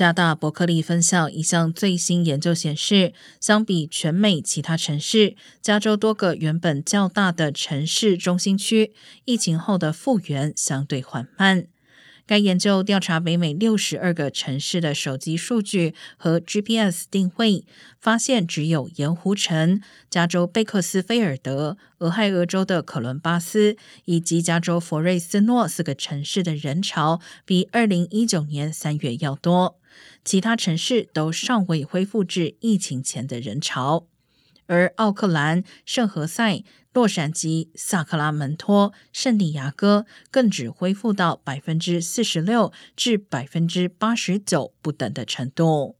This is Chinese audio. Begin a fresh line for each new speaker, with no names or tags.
加大伯克利分校一项最新研究显示，相比全美其他城市，加州多个原本较大的城市中心区，疫情后的复原相对缓慢。该研究调查北美六十二个城市的手机数据和 GPS 定位，发现只有盐湖城、加州贝克斯菲尔德、俄亥俄州的可伦巴斯以及加州佛瑞斯诺四个城市的人潮比二零一九年三月要多，其他城市都尚未恢复至疫情前的人潮。而奥克兰、圣何塞、洛杉矶、萨克拉门托、圣地亚哥更只恢复到百分之四十六至百分之八十九不等的程度。